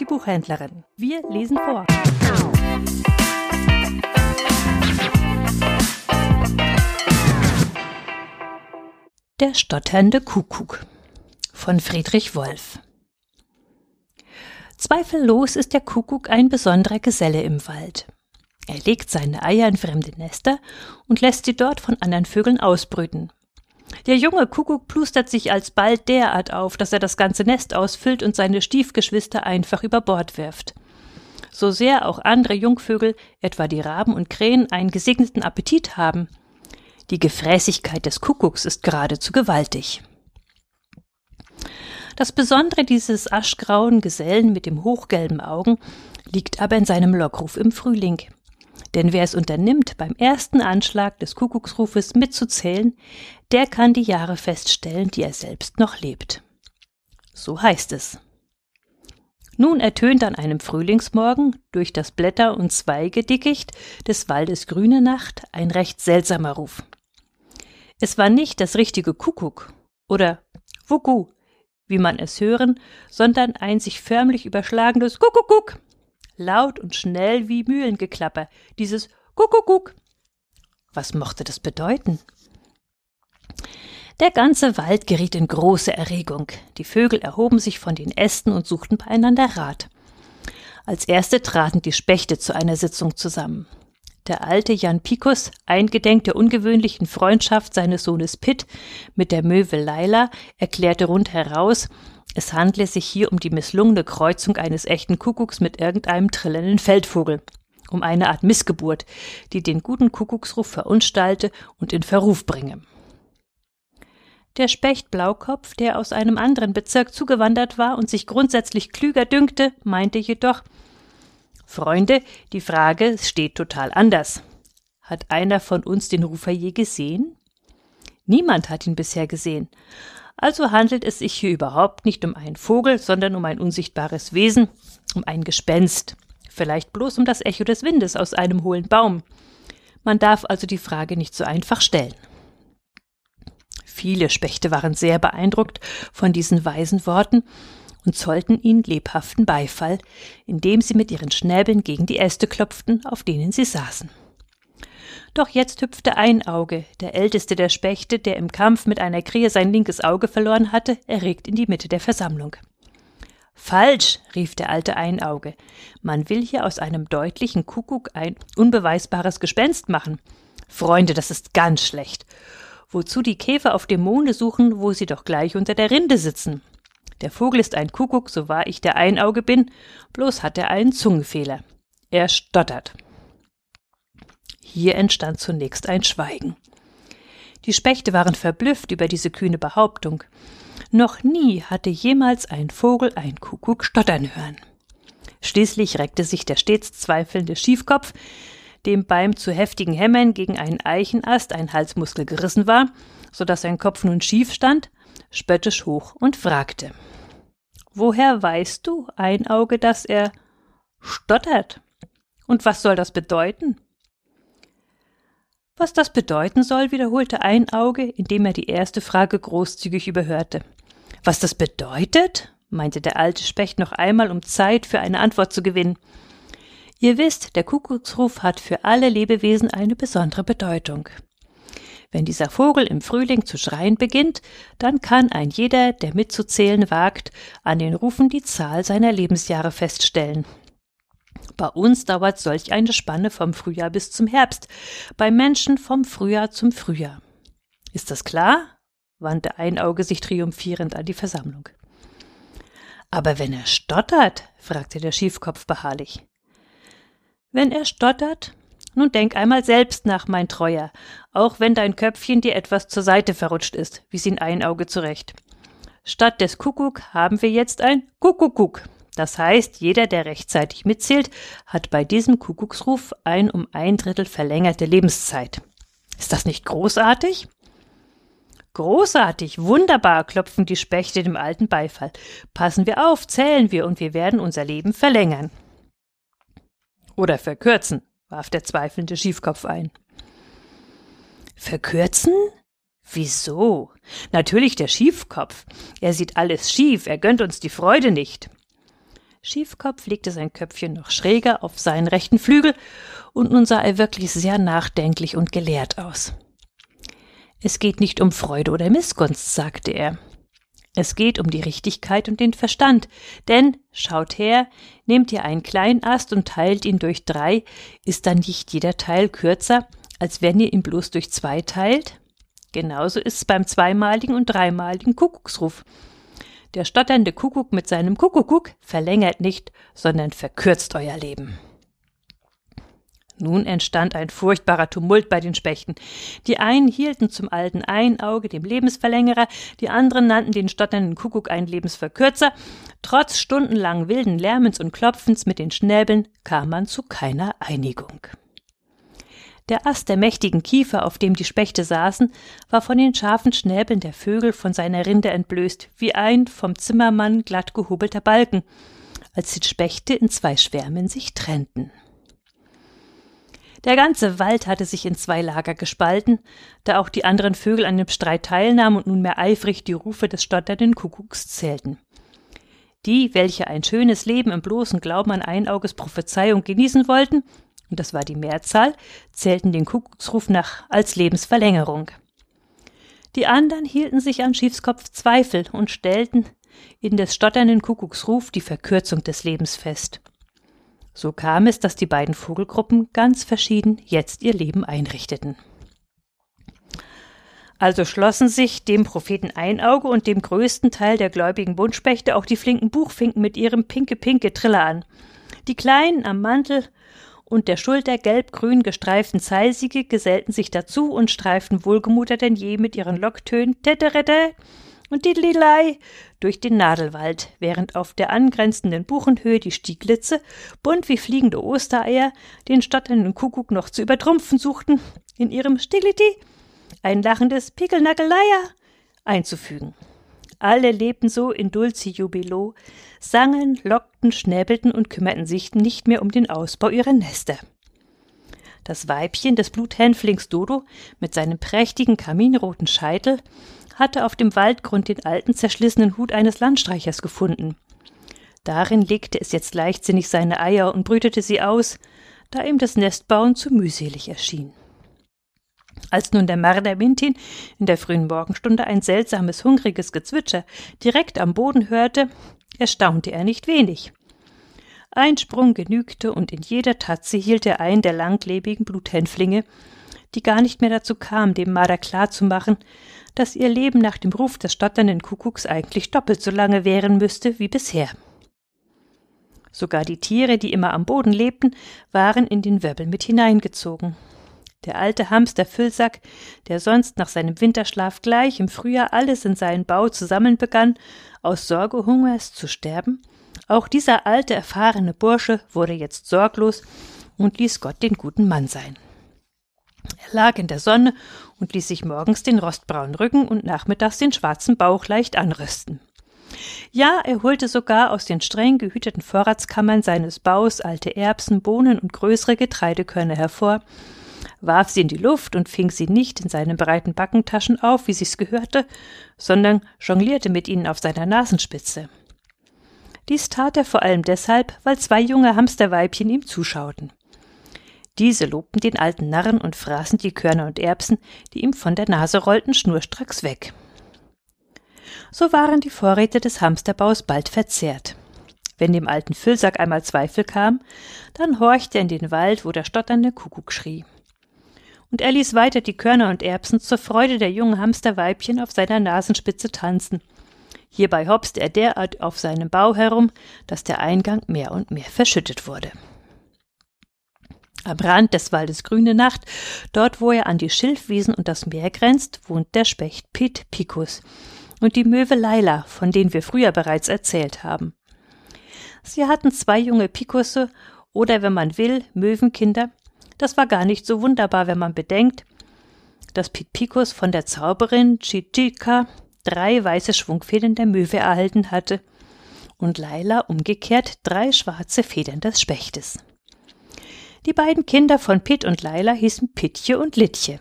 die Buchhändlerin. Wir lesen vor. Der stotternde Kuckuck von Friedrich Wolf Zweifellos ist der Kuckuck ein besonderer Geselle im Wald. Er legt seine Eier in fremde Nester und lässt sie dort von anderen Vögeln ausbrüten. Der junge Kuckuck plustert sich alsbald derart auf, dass er das ganze Nest ausfüllt und seine Stiefgeschwister einfach über Bord wirft. So sehr auch andere Jungvögel, etwa die Raben und Krähen, einen gesegneten Appetit haben. Die Gefräßigkeit des Kuckucks ist geradezu gewaltig. Das Besondere dieses aschgrauen Gesellen mit dem hochgelben Augen liegt aber in seinem Lockruf im Frühling. Denn wer es unternimmt, beim ersten Anschlag des Kuckucksrufes mitzuzählen, der kann die Jahre feststellen, die er selbst noch lebt. So heißt es. Nun ertönt an einem Frühlingsmorgen durch das Blätter- und Zweigedickicht des Waldes Grüne Nacht ein recht seltsamer Ruf. Es war nicht das richtige Kuckuck oder Wuku, wie man es hören, sondern ein sich förmlich überschlagendes Kuckuckuck laut und schnell wie Mühlengeklapper, dieses Kuckuckuck. Was mochte das bedeuten? Der ganze Wald geriet in große Erregung. Die Vögel erhoben sich von den Ästen und suchten beieinander Rat. Als erste traten die Spechte zu einer Sitzung zusammen. Der alte Jan Pikus, eingedenk der ungewöhnlichen Freundschaft seines Sohnes Pitt mit der Möwe Leila, erklärte rundheraus, es handle sich hier um die misslungene Kreuzung eines echten Kuckucks mit irgendeinem trillenden Feldvogel, um eine Art Missgeburt, die den guten Kuckucksruf verunstalte und in Verruf bringe. Der Specht Blaukopf, der aus einem anderen Bezirk zugewandert war und sich grundsätzlich klüger dünkte, meinte jedoch Freunde, die Frage steht total anders. Hat einer von uns den Rufer je gesehen? Niemand hat ihn bisher gesehen. Also handelt es sich hier überhaupt nicht um einen Vogel, sondern um ein unsichtbares Wesen, um ein Gespenst, vielleicht bloß um das Echo des Windes aus einem hohlen Baum. Man darf also die Frage nicht so einfach stellen. Viele Spechte waren sehr beeindruckt von diesen weisen Worten und zollten ihnen lebhaften Beifall, indem sie mit ihren Schnäbeln gegen die Äste klopften, auf denen sie saßen. Doch jetzt hüpfte ein Auge, der älteste der Spechte, der im Kampf mit einer Krähe sein linkes Auge verloren hatte, erregt in die Mitte der Versammlung. Falsch, rief der alte Einauge. Man will hier aus einem deutlichen Kuckuck ein unbeweisbares Gespenst machen. Freunde, das ist ganz schlecht. Wozu die Käfer auf dem Monde suchen, wo sie doch gleich unter der Rinde sitzen? Der Vogel ist ein Kuckuck, so wahr ich der Einauge bin, bloß hat er einen Zungenfehler. Er stottert. Hier entstand zunächst ein Schweigen. Die Spechte waren verblüfft über diese kühne Behauptung. Noch nie hatte jemals ein Vogel ein Kuckuck stottern hören. Schließlich reckte sich der stets zweifelnde Schiefkopf, dem beim zu heftigen Hämmern gegen einen Eichenast ein Halsmuskel gerissen war, so dass sein Kopf nun schief stand, spöttisch hoch und fragte Woher weißt du, Einauge, dass er stottert? Und was soll das bedeuten? Was das bedeuten soll, wiederholte Einauge, indem er die erste Frage großzügig überhörte. Was das bedeutet? meinte der alte Specht noch einmal, um Zeit für eine Antwort zu gewinnen. Ihr wisst, der Kuckucksruf hat für alle Lebewesen eine besondere Bedeutung. Wenn dieser Vogel im Frühling zu schreien beginnt, dann kann ein jeder, der mitzuzählen wagt, an den Rufen die Zahl seiner Lebensjahre feststellen. Bei uns dauert solch eine Spanne vom Frühjahr bis zum Herbst, beim Menschen vom Frühjahr zum Frühjahr. Ist das klar? wandte Einauge sich triumphierend an die Versammlung. Aber wenn er stottert? fragte der Schiefkopf beharrlich. Wenn er stottert? Nun denk einmal selbst nach, mein Treuer, auch wenn dein Köpfchen dir etwas zur Seite verrutscht ist, wies ihn Einauge zurecht. Statt des Kuckuck haben wir jetzt ein Kuckuckuck. Das heißt, jeder, der rechtzeitig mitzählt, hat bei diesem Kuckucksruf ein um ein Drittel verlängerte Lebenszeit. Ist das nicht großartig? Großartig, wunderbar, klopfen die Spechte dem alten Beifall. Passen wir auf, zählen wir und wir werden unser Leben verlängern. Oder verkürzen, warf der zweifelnde Schiefkopf ein. Verkürzen? Wieso? Natürlich der Schiefkopf. Er sieht alles schief, er gönnt uns die Freude nicht. Schiefkopf legte sein Köpfchen noch schräger auf seinen rechten Flügel, und nun sah er wirklich sehr nachdenklich und gelehrt aus. Es geht nicht um Freude oder Missgunst, sagte er. Es geht um die Richtigkeit und den Verstand, denn, schaut her, nehmt ihr einen kleinen Ast und teilt ihn durch drei, ist dann nicht jeder Teil kürzer, als wenn ihr ihn bloß durch zwei teilt? Genauso ist's beim zweimaligen und dreimaligen Kuckucksruf. Der stotternde Kuckuck mit seinem Kuckuckuck verlängert nicht, sondern verkürzt euer Leben. Nun entstand ein furchtbarer Tumult bei den Spechten. Die einen hielten zum alten Einauge, dem Lebensverlängerer, die anderen nannten den stotternden Kuckuck einen Lebensverkürzer. Trotz stundenlang wilden Lärmens und Klopfens mit den Schnäbeln kam man zu keiner Einigung. Der Ast der mächtigen Kiefer, auf dem die Spechte saßen, war von den scharfen Schnäbeln der Vögel von seiner Rinde entblößt, wie ein vom Zimmermann glatt gehobelter Balken, als die Spechte in zwei Schwärmen sich trennten. Der ganze Wald hatte sich in zwei Lager gespalten, da auch die anderen Vögel an dem Streit teilnahmen und nunmehr eifrig die Rufe des stotternden Kuckucks zählten. Die, welche ein schönes Leben im bloßen Glauben an Einauges Prophezeiung genießen wollten, und das war die Mehrzahl, zählten den Kuckucksruf nach als Lebensverlängerung. Die anderen hielten sich an Schiefskopf Zweifel und stellten in des stotternden Kuckucksruf die Verkürzung des Lebens fest. So kam es, dass die beiden Vogelgruppen ganz verschieden jetzt ihr Leben einrichteten. Also schlossen sich dem Propheten Einauge und dem größten Teil der gläubigen Buntspechte auch die flinken Buchfinken mit ihrem pinke-pinke Triller an. Die kleinen am Mantel und der Schulter gelb-grün gestreiften Zeilsiege gesellten sich dazu und streiften wohlgemuter denn je mit ihren Locktönen Teterette und Diddlilei durch den Nadelwald, während auf der angrenzenden Buchenhöhe die Stieglitze, bunt wie fliegende Ostereier, den stotternden Kuckuck noch zu übertrumpfen suchten, in ihrem Stiliti ein lachendes Pickelnackeleier einzufügen. Alle lebten so in dulci jubilo, sangen, lockten, schnäbelten und kümmerten sich nicht mehr um den Ausbau ihrer Nester. Das Weibchen des Bluthänflings Dodo mit seinem prächtigen kaminroten Scheitel hatte auf dem Waldgrund den alten zerschlissenen Hut eines Landstreichers gefunden. Darin legte es jetzt leichtsinnig seine Eier und brütete sie aus, da ihm das Nestbauen zu mühselig erschien. Als nun der Marder Mintin in der frühen Morgenstunde ein seltsames, hungriges Gezwitscher direkt am Boden hörte, erstaunte er nicht wenig. Ein Sprung genügte, und in jeder Tatze hielt er einen der langlebigen Bluthänflinge, die gar nicht mehr dazu kam, dem Marder klarzumachen, dass ihr Leben nach dem Ruf des stotternden Kuckucks eigentlich doppelt so lange währen müsste wie bisher. Sogar die Tiere, die immer am Boden lebten, waren in den Wirbel mit hineingezogen. Der alte Hamster Füllsack, der sonst nach seinem Winterschlaf gleich im Frühjahr alles in seinen Bau zusammen begann, aus Sorge Hungers zu sterben, auch dieser alte erfahrene Bursche wurde jetzt sorglos und ließ Gott den guten Mann sein. Er lag in der Sonne und ließ sich morgens den rostbraunen Rücken und nachmittags den schwarzen Bauch leicht anrüsten. Ja, er holte sogar aus den streng gehüteten Vorratskammern seines Baus alte Erbsen, Bohnen und größere Getreidekörner hervor, warf sie in die Luft und fing sie nicht in seinen breiten Backentaschen auf, wie sich's gehörte, sondern jonglierte mit ihnen auf seiner Nasenspitze. Dies tat er vor allem deshalb, weil zwei junge Hamsterweibchen ihm zuschauten. Diese lobten den alten Narren und fraßen die Körner und Erbsen, die ihm von der Nase rollten, schnurstracks weg. So waren die Vorräte des Hamsterbaus bald verzehrt. Wenn dem alten Füllsack einmal Zweifel kam, dann horchte er in den Wald, wo der stotternde Kuckuck schrie. Und er ließ weiter die Körner und Erbsen zur Freude der jungen Hamsterweibchen auf seiner Nasenspitze tanzen. Hierbei hopste er derart auf seinem Bau herum, dass der Eingang mehr und mehr verschüttet wurde. Am Rand des Waldes Grüne Nacht, dort wo er an die Schilfwiesen und das Meer grenzt, wohnt der Specht Pit Picus und die Möwe Laila, von denen wir früher bereits erzählt haben. Sie hatten zwei junge Pikusse oder, wenn man will, Möwenkinder. Das war gar nicht so wunderbar, wenn man bedenkt, dass Pit Picus von der Zauberin Chichika drei weiße Schwungfedern der Möwe erhalten hatte und Laila umgekehrt drei schwarze Federn des Spechtes. Die beiden Kinder von Pitt und Laila hießen Pittje und Littje.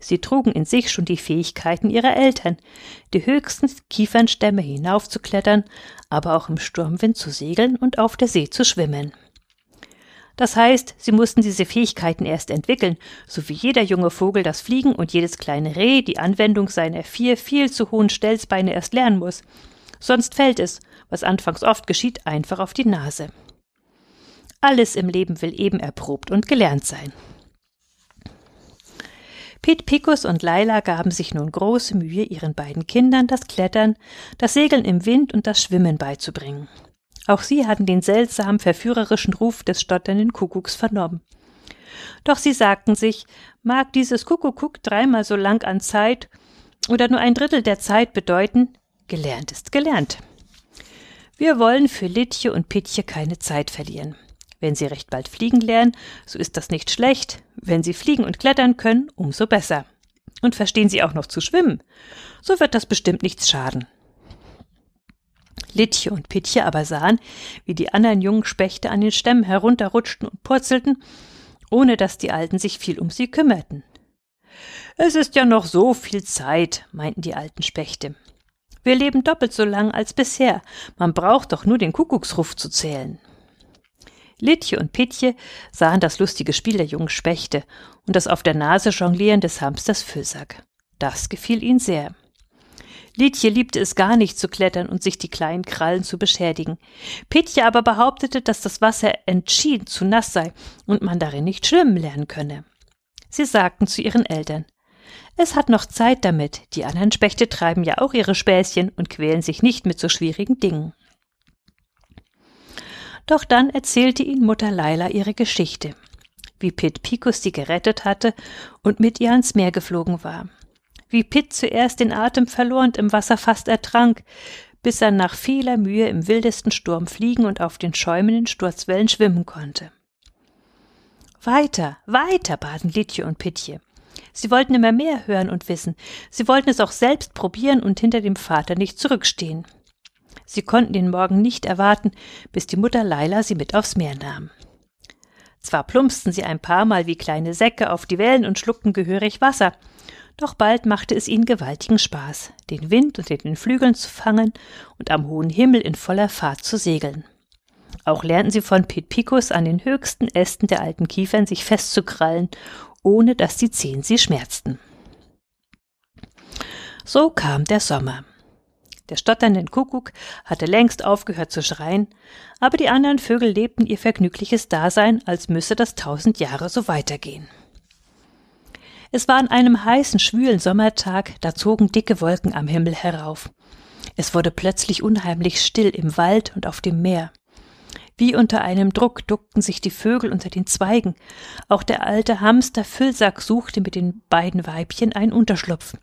Sie trugen in sich schon die Fähigkeiten ihrer Eltern, die höchsten Kiefernstämme hinaufzuklettern, aber auch im Sturmwind zu segeln und auf der See zu schwimmen. Das heißt, sie mussten diese Fähigkeiten erst entwickeln, so wie jeder junge Vogel das Fliegen und jedes kleine Reh die Anwendung seiner vier viel zu hohen Stelzbeine erst lernen muss. Sonst fällt es, was anfangs oft geschieht, einfach auf die Nase. Alles im Leben will eben erprobt und gelernt sein. Pete Picus und Laila gaben sich nun große Mühe, ihren beiden Kindern das Klettern, das Segeln im Wind und das Schwimmen beizubringen. Auch sie hatten den seltsam verführerischen Ruf des stotternden Kuckucks vernommen. Doch sie sagten sich, mag dieses Kuckuck dreimal so lang an Zeit oder nur ein Drittel der Zeit bedeuten, gelernt ist gelernt. Wir wollen für Litje und Pitje keine Zeit verlieren. Wenn sie recht bald fliegen lernen, so ist das nicht schlecht. Wenn sie fliegen und klettern können, umso besser. Und verstehen sie auch noch zu schwimmen, so wird das bestimmt nichts schaden. Litje und Pitje aber sahen, wie die anderen jungen Spechte an den Stämmen herunterrutschten und purzelten, ohne dass die Alten sich viel um sie kümmerten. Es ist ja noch so viel Zeit, meinten die alten Spechte. Wir leben doppelt so lang als bisher. Man braucht doch nur den Kuckucksruf zu zählen. Litje und Pitje sahen das lustige Spiel der jungen Spechte und das auf der Nase jonglieren des Hamsters Füllsack. Das gefiel ihnen sehr. Litje liebte es gar nicht zu klettern und sich die kleinen Krallen zu beschädigen. Pitje aber behauptete, dass das Wasser entschieden zu nass sei und man darin nicht schwimmen lernen könne. Sie sagten zu ihren Eltern, es hat noch Zeit damit, die anderen Spechte treiben ja auch ihre Späßchen und quälen sich nicht mit so schwierigen Dingen. Doch dann erzählte ihn Mutter Leila ihre Geschichte, wie Pitt Picus sie gerettet hatte und mit ihr ans Meer geflogen war, wie Pitt zuerst den Atem verlor und im Wasser fast ertrank, bis er nach vieler Mühe im wildesten Sturm fliegen und auf den schäumenden Sturzwellen schwimmen konnte. Weiter, weiter, baten Litje und Pittje. Sie wollten immer mehr hören und wissen. Sie wollten es auch selbst probieren und hinter dem Vater nicht zurückstehen. Sie konnten den Morgen nicht erwarten, bis die Mutter Leila sie mit aufs Meer nahm. Zwar plumpsten sie ein paar Mal wie kleine Säcke auf die Wellen und schluckten gehörig Wasser, doch bald machte es ihnen gewaltigen Spaß, den Wind unter den Flügeln zu fangen und am hohen Himmel in voller Fahrt zu segeln. Auch lernten sie von Pit Picus an den höchsten Ästen der alten Kiefern sich festzukrallen, ohne dass die Zehen sie schmerzten. So kam der Sommer. Der stotternde Kuckuck hatte längst aufgehört zu schreien, aber die anderen Vögel lebten ihr vergnügliches Dasein, als müsse das tausend Jahre so weitergehen. Es war an einem heißen, schwülen Sommertag, da zogen dicke Wolken am Himmel herauf. Es wurde plötzlich unheimlich still im Wald und auf dem Meer. Wie unter einem Druck duckten sich die Vögel unter den Zweigen. Auch der alte Hamster Füllsack suchte mit den beiden Weibchen einen Unterschlupf.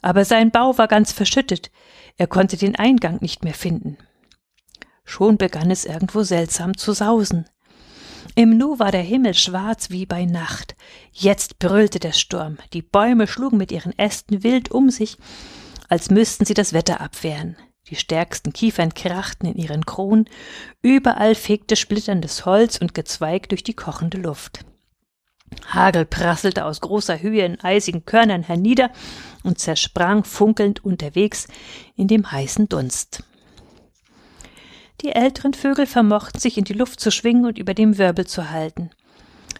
Aber sein Bau war ganz verschüttet. Er konnte den Eingang nicht mehr finden. Schon begann es irgendwo seltsam zu sausen. Im Nu war der Himmel schwarz wie bei Nacht. Jetzt brüllte der Sturm. Die Bäume schlugen mit ihren Ästen wild um sich, als müssten sie das Wetter abwehren. Die stärksten Kiefern krachten in ihren Kronen, überall fegte splitterndes Holz und Gezweig durch die kochende Luft. Hagel prasselte aus großer Höhe in eisigen Körnern hernieder und zersprang funkelnd unterwegs in dem heißen Dunst. Die älteren Vögel vermochten sich in die Luft zu schwingen und über dem Wirbel zu halten.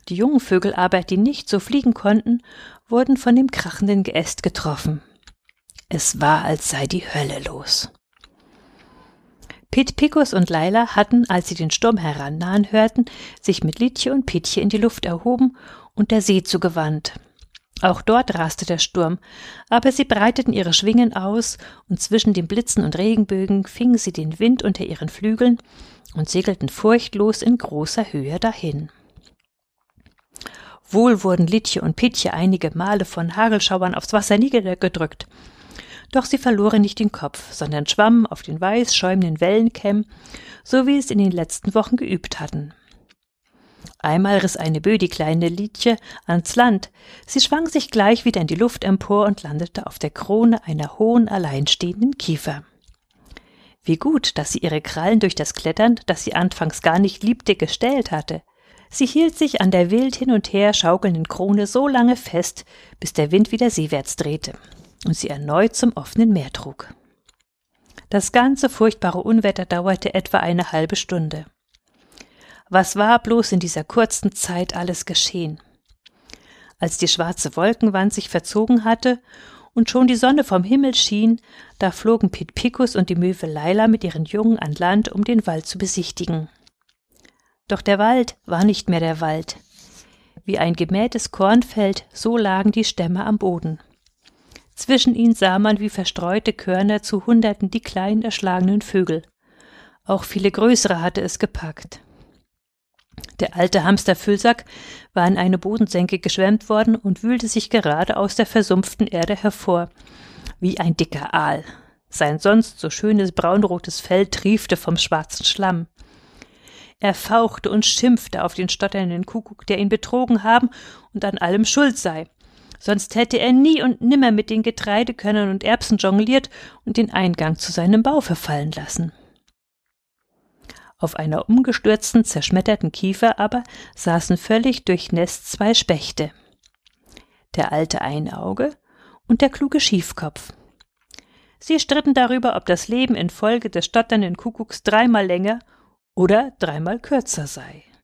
Die jungen Vögel aber, die nicht so fliegen konnten, wurden von dem krachenden Geäst getroffen. Es war, als sei die Hölle los. Pit Picus und Laila hatten, als sie den Sturm herannahen hörten, sich mit Litje und Pitje in die Luft erhoben und der See zugewandt. Auch dort raste der Sturm, aber sie breiteten ihre Schwingen aus, und zwischen den Blitzen und Regenbögen fingen sie den Wind unter ihren Flügeln und segelten furchtlos in großer Höhe dahin. Wohl wurden Litje und Pitje einige Male von Hagelschauern aufs Wasser niedergedrückt, doch sie verloren nicht den Kopf, sondern schwammen auf den weiß schäumenden Wellenkämmen, so wie es in den letzten Wochen geübt hatten. Einmal riss eine Bö die kleine Liedje ans Land. Sie schwang sich gleich wieder in die Luft empor und landete auf der Krone einer hohen, alleinstehenden Kiefer. Wie gut, dass sie ihre Krallen durch das Klettern, das sie anfangs gar nicht liebte, gestellt hatte. Sie hielt sich an der wild hin und her schaukelnden Krone so lange fest, bis der Wind wieder seewärts drehte und sie erneut zum offenen Meer trug. Das ganze furchtbare Unwetter dauerte etwa eine halbe Stunde. Was war bloß in dieser kurzen Zeit alles geschehen? Als die schwarze Wolkenwand sich verzogen hatte und schon die Sonne vom Himmel schien, da flogen Pit Picus und die Möwe Leila mit ihren Jungen an Land, um den Wald zu besichtigen. Doch der Wald war nicht mehr der Wald. Wie ein gemähtes Kornfeld, so lagen die Stämme am Boden. Zwischen ihnen sah man wie verstreute Körner zu Hunderten die kleinen erschlagenen Vögel. Auch viele größere hatte es gepackt. Der alte Hamsterfüllsack war in eine Bodensenke geschwemmt worden und wühlte sich gerade aus der versumpften Erde hervor, wie ein dicker Aal. Sein sonst so schönes braunrotes Fell triefte vom schwarzen Schlamm. Er fauchte und schimpfte auf den stotternden Kuckuck, der ihn betrogen haben und an allem schuld sei. Sonst hätte er nie und nimmer mit den Getreidekörnern und Erbsen jongliert und den Eingang zu seinem Bau verfallen lassen. Auf einer umgestürzten, zerschmetterten Kiefer aber saßen völlig durchnässt zwei Spechte. Der alte Einauge und der kluge Schiefkopf. Sie stritten darüber, ob das Leben infolge des stotternden Kuckucks dreimal länger oder dreimal kürzer sei.